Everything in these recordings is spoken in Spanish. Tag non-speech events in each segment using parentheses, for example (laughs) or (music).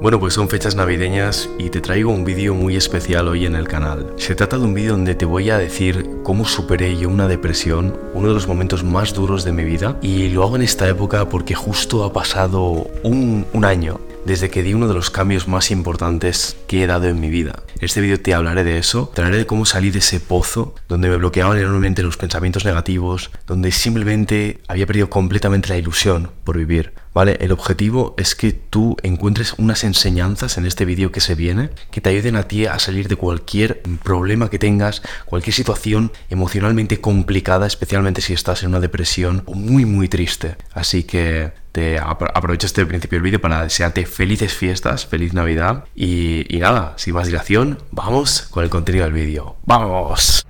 Bueno, pues son fechas navideñas y te traigo un vídeo muy especial hoy en el canal. Se trata de un vídeo donde te voy a decir cómo superé yo una depresión, uno de los momentos más duros de mi vida, y lo hago en esta época porque justo ha pasado un, año desde que di uno de los cambios más importantes que he dado en mi vida. En este vídeo te hablaré de eso, te hablaré de cómo salí de ese pozo donde me bloqueaban enormemente los pensamientos negativos, donde simplemente había perdido completamente la ilusión por vivir. ¿Vale? El objetivo es que tú encuentres unas enseñanzas en este vídeo que se viene que te ayuden a ti a salir de cualquier problema que tengas, cualquier situación emocionalmente complicada, especialmente si estás en una depresión o muy muy triste. Así que te apro- aprovecho este principio del vídeo para desearte felices fiestas, feliz Navidad y, y nada, sin más dilación, vamos con el contenido del vídeo. ¡Vamos!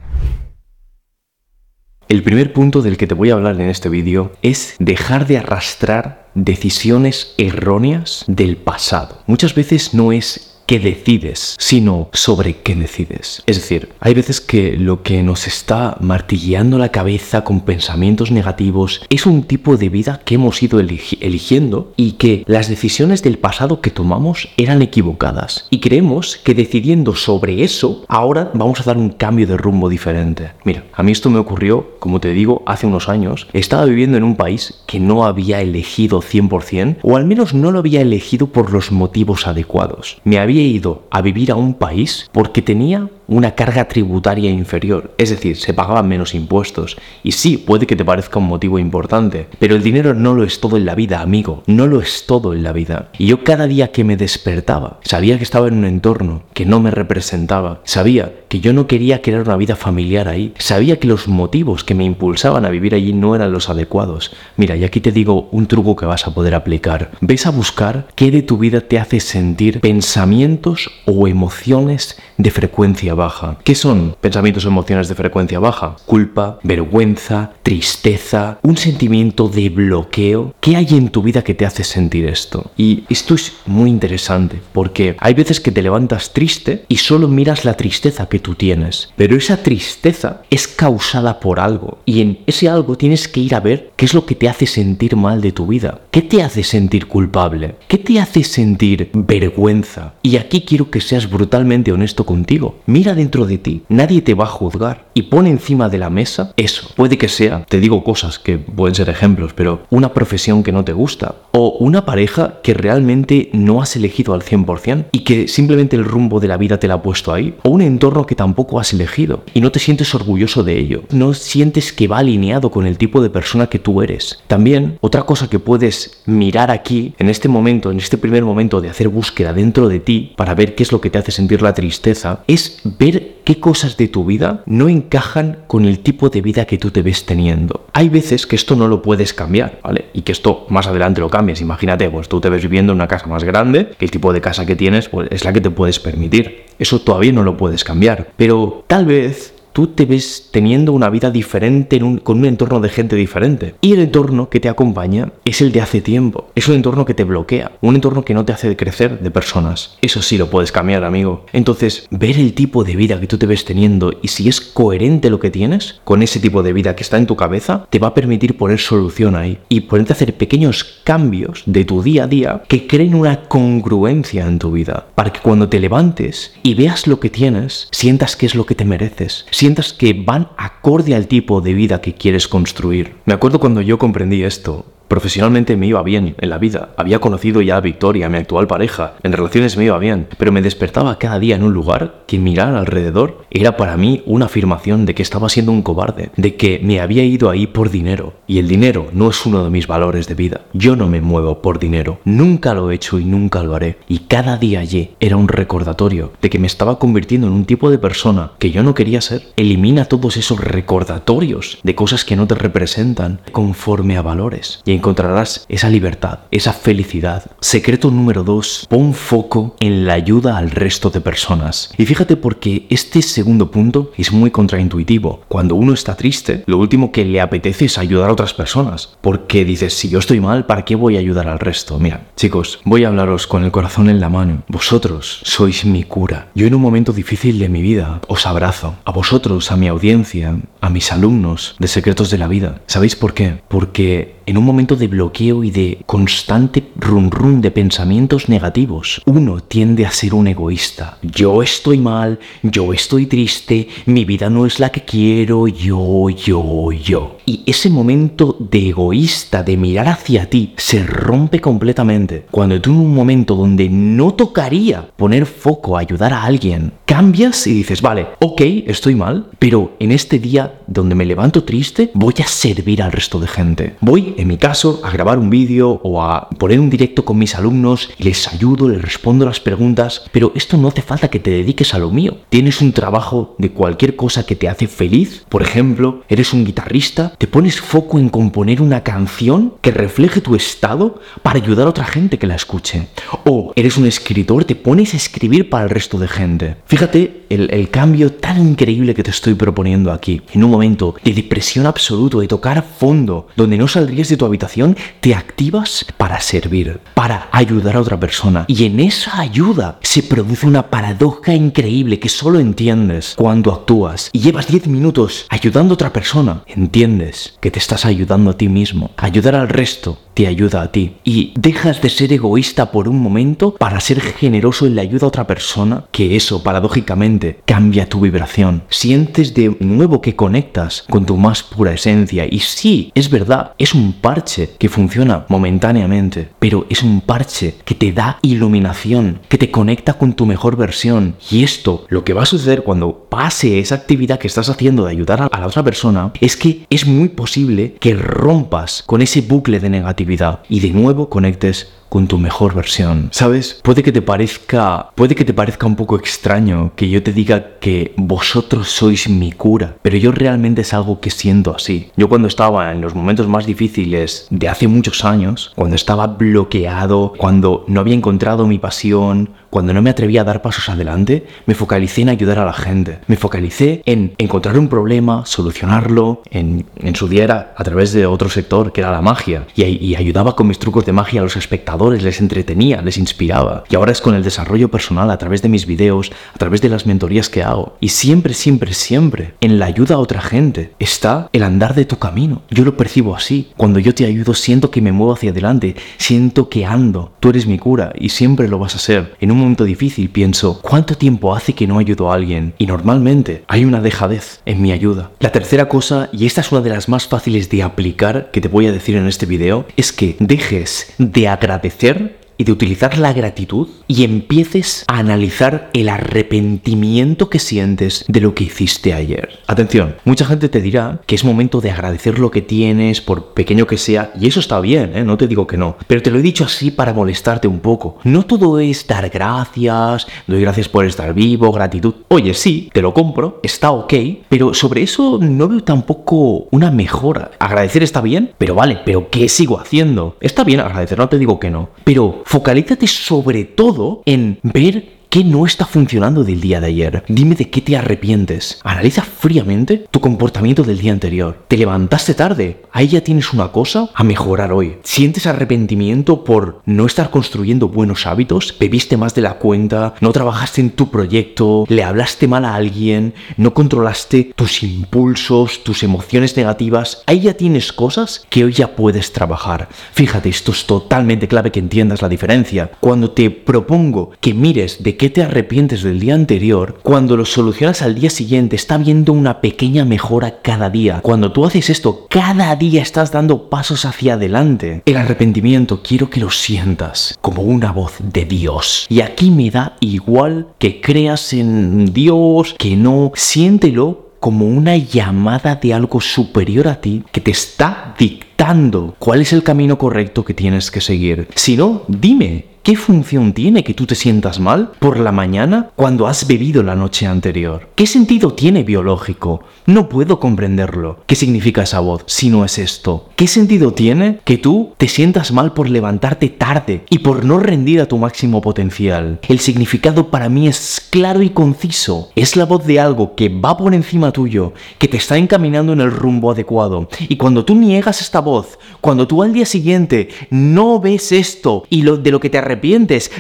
El primer punto del que te voy a hablar en este vídeo es dejar de arrastrar decisiones erróneas del pasado. Muchas veces no es qué decides, sino sobre qué decides. Es decir, hay veces que lo que nos está martilleando la cabeza con pensamientos negativos es un tipo de vida que hemos ido eligi- eligiendo y que las decisiones del pasado que tomamos eran equivocadas. Y creemos que decidiendo sobre eso, ahora vamos a dar un cambio de rumbo diferente. Mira, a mí esto me ocurrió, como te digo, hace unos años. Estaba viviendo en un país que no había elegido 100%, o al menos no lo había elegido por los motivos adecuados. Me había ido a vivir a un país porque tenía una carga tributaria inferior, es decir, se pagaban menos impuestos. Y sí, puede que te parezca un motivo importante, pero el dinero no lo es todo en la vida, amigo, no lo es todo en la vida. Y yo cada día que me despertaba, sabía que estaba en un entorno que no me representaba, sabía que yo no quería crear una vida familiar ahí, sabía que los motivos que me impulsaban a vivir allí no eran los adecuados. Mira, y aquí te digo un truco que vas a poder aplicar. Ves a buscar qué de tu vida te hace sentir pensamientos o emociones de frecuencia baja. ¿Qué son pensamientos o emociones de frecuencia baja? Culpa, vergüenza, tristeza, un sentimiento de bloqueo. ¿Qué hay en tu vida que te hace sentir esto? Y esto es muy interesante porque hay veces que te levantas triste y solo miras la tristeza que tú tienes, pero esa tristeza es causada por algo y en ese algo tienes que ir a ver qué es lo que te hace sentir mal de tu vida. ¿Qué te hace sentir culpable? ¿Qué te hace sentir vergüenza? Y aquí quiero que seas brutalmente honesto contigo. Mira dentro de ti, nadie te va a juzgar y pon encima de la mesa eso. Puede que sea, te digo cosas que pueden ser ejemplos, pero una profesión que no te gusta o una pareja que realmente no has elegido al 100% y que simplemente el rumbo de la vida te la ha puesto ahí o un entorno que tampoco has elegido y no te sientes orgulloso de ello. No sientes que va alineado con el tipo de persona que tú eres. También otra cosa que puedes mirar aquí en este momento, en este primer momento de hacer búsqueda dentro de ti para ver qué es lo que te hace sentir la tristeza, es ver qué cosas de tu vida no encajan con el tipo de vida que tú te ves teniendo. Hay veces que esto no lo puedes cambiar, ¿vale? Y que esto más adelante lo cambies. Imagínate, pues tú te ves viviendo en una casa más grande, que el tipo de casa que tienes pues, es la que te puedes permitir. Eso todavía no lo puedes cambiar. Pero tal vez tú te ves teniendo una vida diferente con un entorno de gente diferente. Y el entorno que te acompaña es el de hace tiempo. Es un entorno que te bloquea, un entorno que no te hace crecer de personas. Eso sí lo puedes cambiar, amigo. Entonces, ver el tipo de vida que tú te ves teniendo y si es coherente lo que tienes con ese tipo de vida que está en tu cabeza, te va a permitir poner solución ahí y ponerte a hacer pequeños cambios de tu día a día que creen una congruencia en tu vida. Para que cuando te levantes y veas lo que tienes, sientas que es lo que te mereces. Sientas que van acorde al tipo de vida que quieres construir. Me acuerdo cuando yo comprendí esto. Profesionalmente me iba bien en la vida. Había conocido ya a Victoria, mi actual pareja. En relaciones me iba bien. Pero me despertaba cada día en un lugar que mirar alrededor era para mí una afirmación de que estaba siendo un cobarde. De que me había ido ahí por dinero. Y el dinero no es uno de mis valores de vida. Yo no me muevo por dinero. Nunca lo he hecho y nunca lo haré. Y cada día allí era un recordatorio de que me estaba convirtiendo en un tipo de persona que yo no quería ser. Elimina todos esos recordatorios de cosas que no te representan conforme a valores. Encontrarás esa libertad, esa felicidad. Secreto número dos, pon foco en la ayuda al resto de personas. Y fíjate porque este segundo punto es muy contraintuitivo. Cuando uno está triste, lo último que le apetece es ayudar a otras personas. Porque dices, si yo estoy mal, ¿para qué voy a ayudar al resto? Mira, chicos, voy a hablaros con el corazón en la mano. Vosotros sois mi cura. Yo en un momento difícil de mi vida os abrazo. A vosotros, a mi audiencia, a mis alumnos de Secretos de la Vida. ¿Sabéis por qué? Porque en un momento de bloqueo y de constante run run de pensamientos negativos, uno tiende a ser un egoísta. Yo estoy mal, yo estoy triste, mi vida no es la que quiero, yo, yo, yo. Y ese momento de egoísta, de mirar hacia ti, se rompe completamente. Cuando tú en un momento donde no tocaría poner foco a ayudar a alguien, cambias y dices, vale, ok, estoy mal, pero en este día donde me levanto triste, voy a servir al resto de gente. Voy, en mi caso, a grabar un vídeo o a poner un directo con mis alumnos les ayudo, les respondo las preguntas, pero esto no hace falta que te dediques a lo mío. Tienes un trabajo de cualquier cosa que te hace feliz, por ejemplo, eres un guitarrista, te pones foco en componer una canción que refleje tu estado para ayudar a otra gente que la escuche. O eres un escritor, te pones a escribir para el resto de gente. Fíjate el, cambio tan increíble que te estoy proponiendo aquí. En un momento de depresión absoluto, de tocar fondo, donde no de tu habitación, te activas para servir, para ayudar a otra persona. Y en esa ayuda se produce una paradoja increíble que solo entiendes cuando actúas. Y llevas 10 minutos ayudando a otra persona. Entiendes que te estás ayudando a ti mismo. Ayudar al resto te ayuda a ti. Y dejas de ser egoísta por un momento para ser generoso en la ayuda a otra persona, que eso paradójicamente cambia tu vibración. Sientes de nuevo que conectas con tu más pura esencia. Y sí, es verdad, es un parche que funciona momentáneamente, pero es un parche que te da iluminación, que te conecta con tu mejor versión. Y esto, lo que va a suceder cuando pase esa actividad que estás haciendo de ayudar a la otra persona, es que es muy posible que rompas con ese bucle de negatividad y de nuevo conectes con tu mejor versión. ¿Sabes? Puede que te parezca, puede que te parezca un poco extraño que yo te diga que vosotros sois mi cura, pero yo realmente es algo que siento así. Yo cuando estaba en los momentos más difíciles de hace muchos años, cuando estaba bloqueado, cuando no había encontrado mi pasión, cuando no me atrevía a dar pasos adelante, me focalicé en ayudar a la gente. Me focalicé en encontrar un problema, solucionarlo, en, en su día era a través de otro sector que era la magia. Y, y ayudaba con mis trucos de magia a los espectadores, les entretenía, les inspiraba. Y ahora es con el desarrollo personal a través de mis videos, a través de las mentorías que hago. Y siempre, siempre, siempre, en la ayuda a otra gente está el andar de tu camino. Yo lo percibo así. Cuando yo te ayudo, siento que me muevo hacia adelante, siento que ando. Tú eres mi cura y siempre lo vas a ser. En un momento difícil pienso, ¿cuánto tiempo hace que no ayudo a alguien? Y normalmente hay una dejadez en mi ayuda. La tercera cosa, y esta es una de las más fáciles de aplicar que te voy a decir en este video, es que dejes de agradecer y de utilizar la gratitud y empieces a analizar el arrepentimiento que sientes de lo que hiciste ayer. Atención, mucha gente te dirá que es momento de agradecer lo que tienes, por pequeño que sea, y eso está bien, ¿eh? no te digo que no, pero te lo he dicho así para molestarte un poco. No todo es dar gracias, doy gracias por estar vivo, gratitud. Oye, sí, te lo compro, está ok, pero sobre eso no veo tampoco una mejora. Agradecer está bien, pero vale, pero ¿qué sigo haciendo? Está bien agradecer, no te digo que no, pero focalízate sobre todo en ver ¿Qué no está funcionando del día de ayer? Dime de qué te arrepientes. Analiza fríamente tu comportamiento del día anterior. ¿Te levantaste tarde? Ahí ya tienes una cosa a mejorar hoy. ¿Sientes arrepentimiento por no estar construyendo buenos hábitos? ¿Bebiste más de la cuenta? ¿No trabajaste en tu proyecto? ¿Le hablaste mal a alguien? ¿No controlaste tus impulsos, tus emociones negativas? Ahí ya tienes cosas que hoy ya puedes trabajar. Fíjate, esto es totalmente clave que entiendas la diferencia. Cuando te propongo que mires de qué te arrepientes del día anterior, cuando lo solucionas al día siguiente, está viendo una pequeña mejora cada día. Cuando tú haces esto, cada día estás dando pasos hacia adelante. El arrepentimiento quiero que lo sientas como una voz de Dios. Y aquí me da igual que creas en Dios, que no, siéntelo como una llamada de algo superior a ti que te está dictando cuál es el camino correcto que tienes que seguir. Si no, dime, ¿Qué función tiene que tú te sientas mal por la mañana cuando has bebido la noche anterior? ¿Qué sentido tiene biológico? No puedo comprenderlo. ¿Qué significa esa voz si no es esto? ¿Qué sentido tiene que tú te sientas mal por levantarte tarde y por no rendir a tu máximo potencial? El significado para mí es claro y conciso. Es la voz de algo que va por encima tuyo, que te está encaminando en el rumbo adecuado. Y cuando tú niegas esta voz, cuando tú al día siguiente no ves esto y de lo que te arrepientes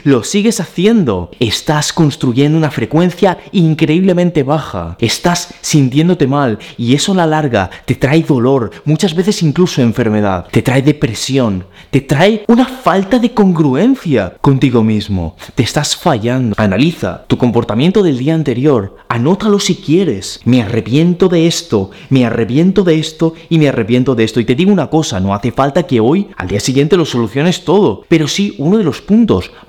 lo sigues haciendo, estás construyendo una frecuencia increíblemente baja. Estás sintiéndote mal y eso a la larga te trae dolor, muchas veces incluso enfermedad, te trae depresión, te trae una falta de congruencia contigo mismo. Te estás fallando. Analiza tu comportamiento del día anterior, anótalo si quieres. Me arrepiento de esto, me arrepiento de esto y me arrepiento de esto. Y te digo una cosa, no hace falta que hoy, al día siguiente, lo soluciones todo, pero sí uno de los puntos.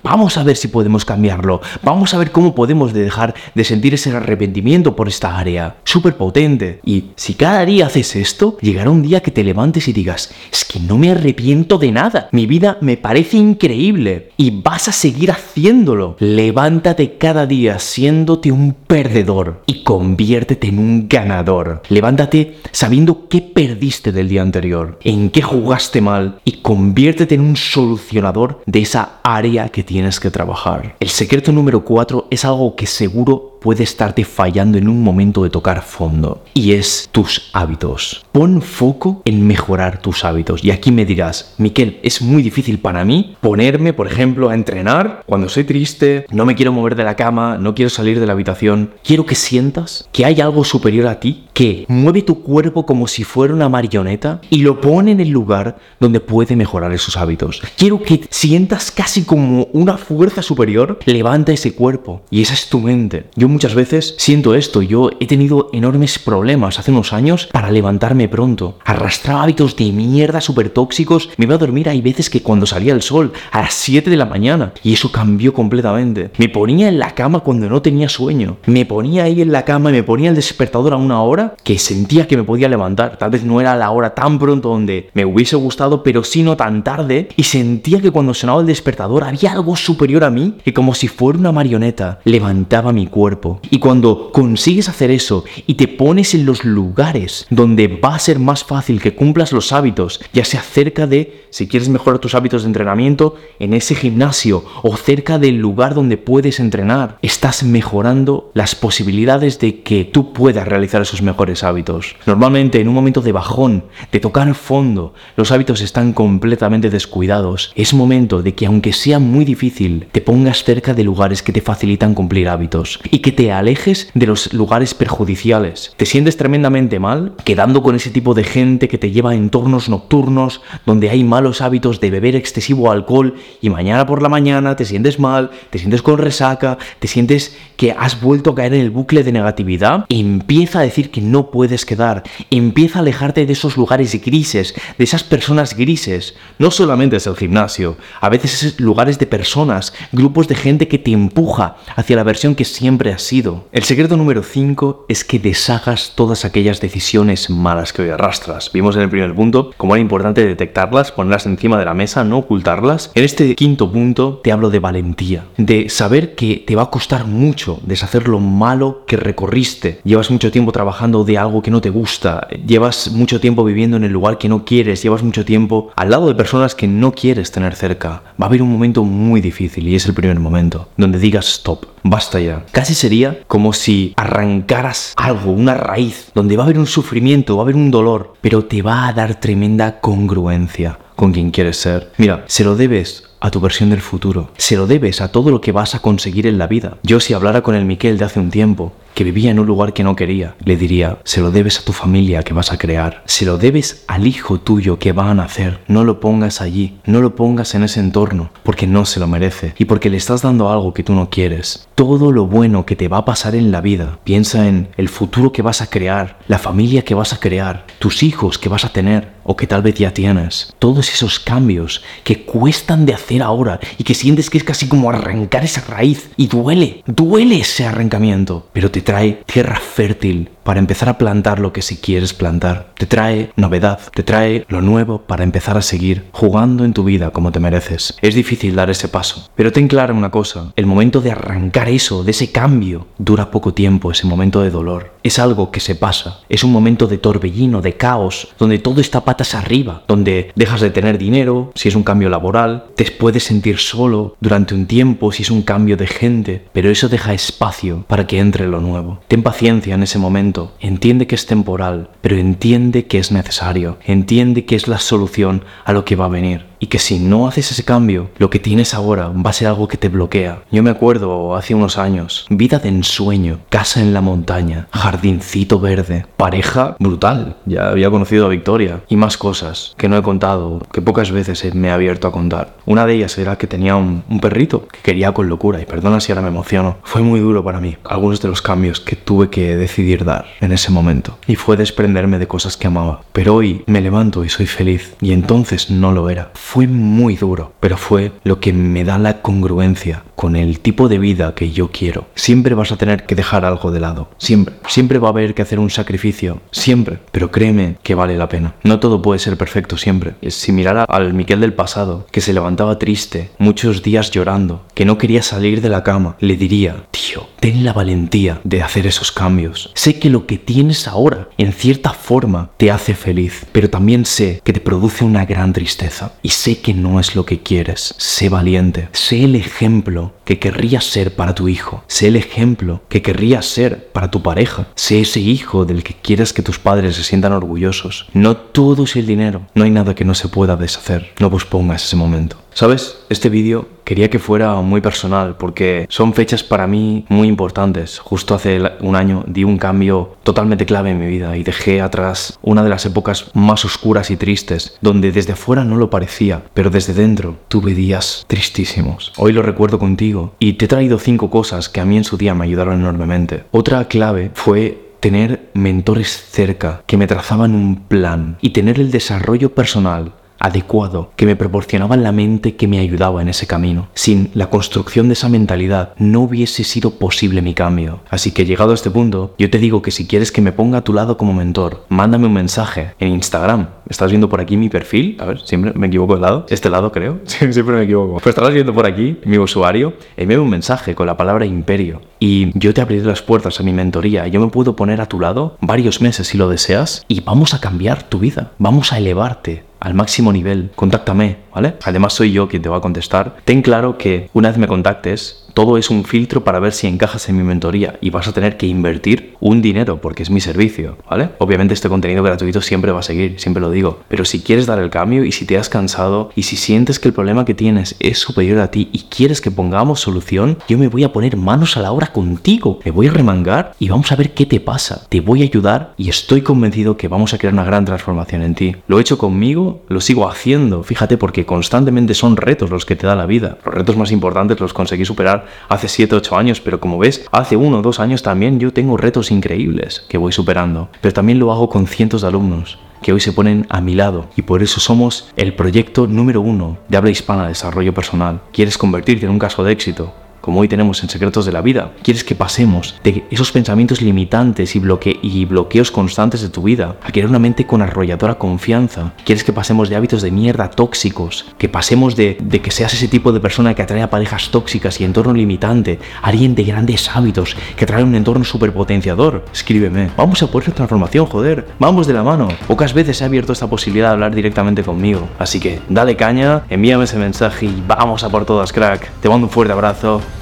Vamos a ver si podemos cambiarlo. Vamos a ver cómo podemos dejar de sentir ese arrepentimiento por esta área. Súper potente. Y si cada día haces esto, llegará un día que te levantes y digas, es que no me arrepiento de nada. Mi vida me parece increíble. Y vas a seguir haciéndolo. Levántate cada día siéndote un perdedor y conviértete en un ganador. Levántate sabiendo qué perdiste del día anterior, en qué jugaste mal y conviértete en un solucionador de esa área que tienes que trabajar. El secreto número 4 es algo que seguro puede estarte fallando en un momento de tocar fondo y es tus hábitos. Pon foco en mejorar tus hábitos. Y aquí me dirás, Miquel, es muy difícil para mí ponerme, por ejemplo, a entrenar cuando soy triste, no me quiero mover de la cama, no quiero salir de la habitación. Quiero que sientas que hay algo superior a ti que mueve tu cuerpo como si fuera una marioneta y lo pone en el lugar donde puede mejorar esos hábitos. Quiero que sientas casi como una fuerza superior levanta ese cuerpo y esa es tu mente. Yo muchas veces siento esto. Yo he tenido enormes problemas hace unos años para levantarme pronto. Arrastraba hábitos de mierda súper tóxicos. Me iba a dormir hay veces que cuando salía el sol a las 7 de la mañana. Y eso cambió completamente. Me ponía en la cama cuando no tenía sueño. Me ponía ahí en la cama y me ponía el despertador a una hora que sentía que me podía levantar. Tal vez no era la hora tan pronto donde me hubiese gustado, pero sí no tan tarde. Y sentía que cuando sonaba el despertador había algo superior a mí que como si fuera una marioneta levantaba mi cuerpo y cuando consigues hacer eso y te pones en los lugares donde va a ser más fácil que cumplas los hábitos, ya sea cerca de, si quieres mejorar tus hábitos de entrenamiento, en ese gimnasio o cerca del lugar donde puedes entrenar, estás mejorando las posibilidades de que tú puedas realizar esos mejores hábitos. Normalmente en un momento de bajón, de tocar fondo, los hábitos están completamente descuidados. Es momento de que aunque sea muy difícil, te pongas cerca de lugares que te facilitan cumplir hábitos y que te alejes de los lugares perjudiciales. Te sientes tremendamente mal quedando con ese tipo de gente que te lleva a entornos nocturnos donde hay malos hábitos de beber excesivo alcohol y mañana por la mañana te sientes mal, te sientes con resaca, te sientes que has vuelto a caer en el bucle de negatividad. Empieza a decir que no puedes quedar, empieza a alejarte de esos lugares grises, de esas personas grises. No solamente es el gimnasio, a veces es lugares de personas, grupos de gente que te empuja hacia la versión que siempre has sido. El secreto número 5 es que deshagas todas aquellas decisiones malas que hoy arrastras. Vimos en el primer punto cómo era importante detectarlas, ponerlas encima de la mesa, no ocultarlas. En este quinto punto te hablo de valentía, de saber que te va a costar mucho deshacer lo malo que recorriste. Llevas mucho tiempo trabajando de algo que no te gusta, llevas mucho tiempo viviendo en el lugar que no quieres, llevas mucho tiempo al lado de personas que no quieres tener cerca. Va a haber un momento muy difícil y es el primer momento, donde digas stop, basta ya. Casi sería como si arrancaras algo, una raíz, donde va a haber un sufrimiento, va a haber un dolor, pero te va a dar tremenda congruencia con quien quieres ser. Mira, se lo debes a tu versión del futuro. Se lo debes a todo lo que vas a conseguir en la vida. Yo si hablara con el Miquel de hace un tiempo, que vivía en un lugar que no quería, le diría, se lo debes a tu familia que vas a crear, se lo debes al hijo tuyo que va a nacer, no lo pongas allí, no lo pongas en ese entorno, porque no se lo merece y porque le estás dando algo que tú no quieres. Todo lo bueno que te va a pasar en la vida, piensa en el futuro que vas a crear, la familia que vas a crear, tus hijos que vas a tener o que tal vez ya tienes, esos cambios que cuestan de hacer ahora y que sientes que es casi como arrancar esa raíz y duele, duele ese arrancamiento, pero te trae tierra fértil para empezar a plantar lo que si quieres plantar. Te trae novedad, te trae lo nuevo para empezar a seguir jugando en tu vida como te mereces. Es difícil dar ese paso, pero ten clara una cosa, el momento de arrancar eso, de ese cambio, dura poco tiempo, ese momento de dolor. Es algo que se pasa, es un momento de torbellino, de caos, donde todo está patas arriba, donde dejas de tener dinero, si es un cambio laboral, te puedes sentir solo durante un tiempo si es un cambio de gente, pero eso deja espacio para que entre lo nuevo. Ten paciencia en ese momento, entiende que es temporal, pero entiende que es necesario, entiende que es la solución a lo que va a venir y que si no haces ese cambio, lo que tienes ahora va a ser algo que te bloquea. Yo me acuerdo hace unos años, vida de ensueño, casa en la montaña, jardincito verde, pareja brutal, ya había conocido a Victoria y más cosas que no he contado, que pocas veces me he abierto a contar. Una de ellas era que tenía un, un perrito que quería con locura y perdona si ahora me emociono. Fue muy duro para mí algunos de los cambios que tuve que decidir dar en ese momento y fue desprenderme de cosas que amaba. Pero hoy me levanto y soy feliz y entonces no lo era fue muy duro, pero fue lo que me da la congruencia con el tipo de vida que yo quiero. Siempre vas a tener que dejar algo de lado, siempre. Siempre va a haber que hacer un sacrificio, siempre. Pero créeme que vale la pena. No todo puede ser perfecto siempre. Si mirara al Miquel del pasado, que se levantaba triste, muchos días llorando, que no quería salir de la cama, le diría, tío, ten la valentía de hacer esos cambios. Sé que lo que tienes ahora, en cierta forma, te hace feliz, pero también sé que te produce una gran tristeza. Sé que no es lo que quieres. Sé valiente. Sé el ejemplo que querrías ser para tu hijo. Sé el ejemplo que querrías ser para tu pareja. Sé ese hijo del que quieres que tus padres se sientan orgullosos. No todo es el dinero. No hay nada que no se pueda deshacer. No pospongas ese momento. ¿Sabes? Este vídeo quería que fuera muy personal porque son fechas para mí muy importantes. Justo hace un año di un cambio totalmente clave en mi vida y dejé atrás una de las épocas más oscuras y tristes, donde desde afuera no lo parecía, pero desde dentro tuve días tristísimos. Hoy lo recuerdo contigo y te he traído cinco cosas que a mí en su día me ayudaron enormemente. Otra clave fue tener mentores cerca que me trazaban un plan y tener el desarrollo personal adecuado que me proporcionaba la mente que me ayudaba en ese camino. Sin la construcción de esa mentalidad no hubiese sido posible mi cambio. Así que llegado a este punto, yo te digo que si quieres que me ponga a tu lado como mentor, mándame un mensaje en Instagram. ¿Estás viendo por aquí mi perfil? A ver, siempre me equivoco de lado. Este lado creo. (laughs) siempre me equivoco. Pues estarás viendo por aquí mi usuario. Envíame un mensaje con la palabra imperio. Y yo te abriré las puertas a mi mentoría. Yo me puedo poner a tu lado varios meses si lo deseas. Y vamos a cambiar tu vida. Vamos a elevarte al máximo nivel, contáctame, ¿vale? Además soy yo quien te va a contestar. Ten claro que una vez me contactes, todo es un filtro para ver si encajas en mi mentoría y vas a tener que invertir un dinero porque es mi servicio, ¿vale? Obviamente este contenido gratuito siempre va a seguir, siempre lo digo, pero si quieres dar el cambio y si te has cansado y si sientes que el problema que tienes es superior a ti y quieres que pongamos solución, yo me voy a poner manos a la obra contigo, me voy a remangar y vamos a ver qué te pasa. Te voy a ayudar y estoy convencido que vamos a crear una gran transformación en ti. Lo he hecho conmigo, lo sigo haciendo, fíjate, porque constantemente son retos los que te da la vida. Los retos más importantes los conseguí superar hace 7, 8 años, pero como ves, hace 1 o 2 años también yo tengo retos increíbles que voy superando. Pero también lo hago con cientos de alumnos que hoy se ponen a mi lado y por eso somos el proyecto número uno de habla hispana de desarrollo personal. ¿Quieres convertirte en un caso de éxito? Como hoy tenemos en Secretos de la Vida. Quieres que pasemos de esos pensamientos limitantes y, bloqueos constantes de tu vida a crear una mente con arrolladora confianza. Quieres que pasemos de hábitos de mierda tóxicos, que pasemos de, que seas ese tipo de persona que atrae a parejas tóxicas y entorno limitante, alguien de grandes hábitos, que atrae un entorno superpotenciador. Escríbeme. Vamos a por esa transformación, joder. Vamos de la mano. Pocas veces he abierto esta posibilidad de hablar directamente conmigo. Así que dale caña, envíame ese mensaje y vamos a por todas, crack. Te mando un fuerte abrazo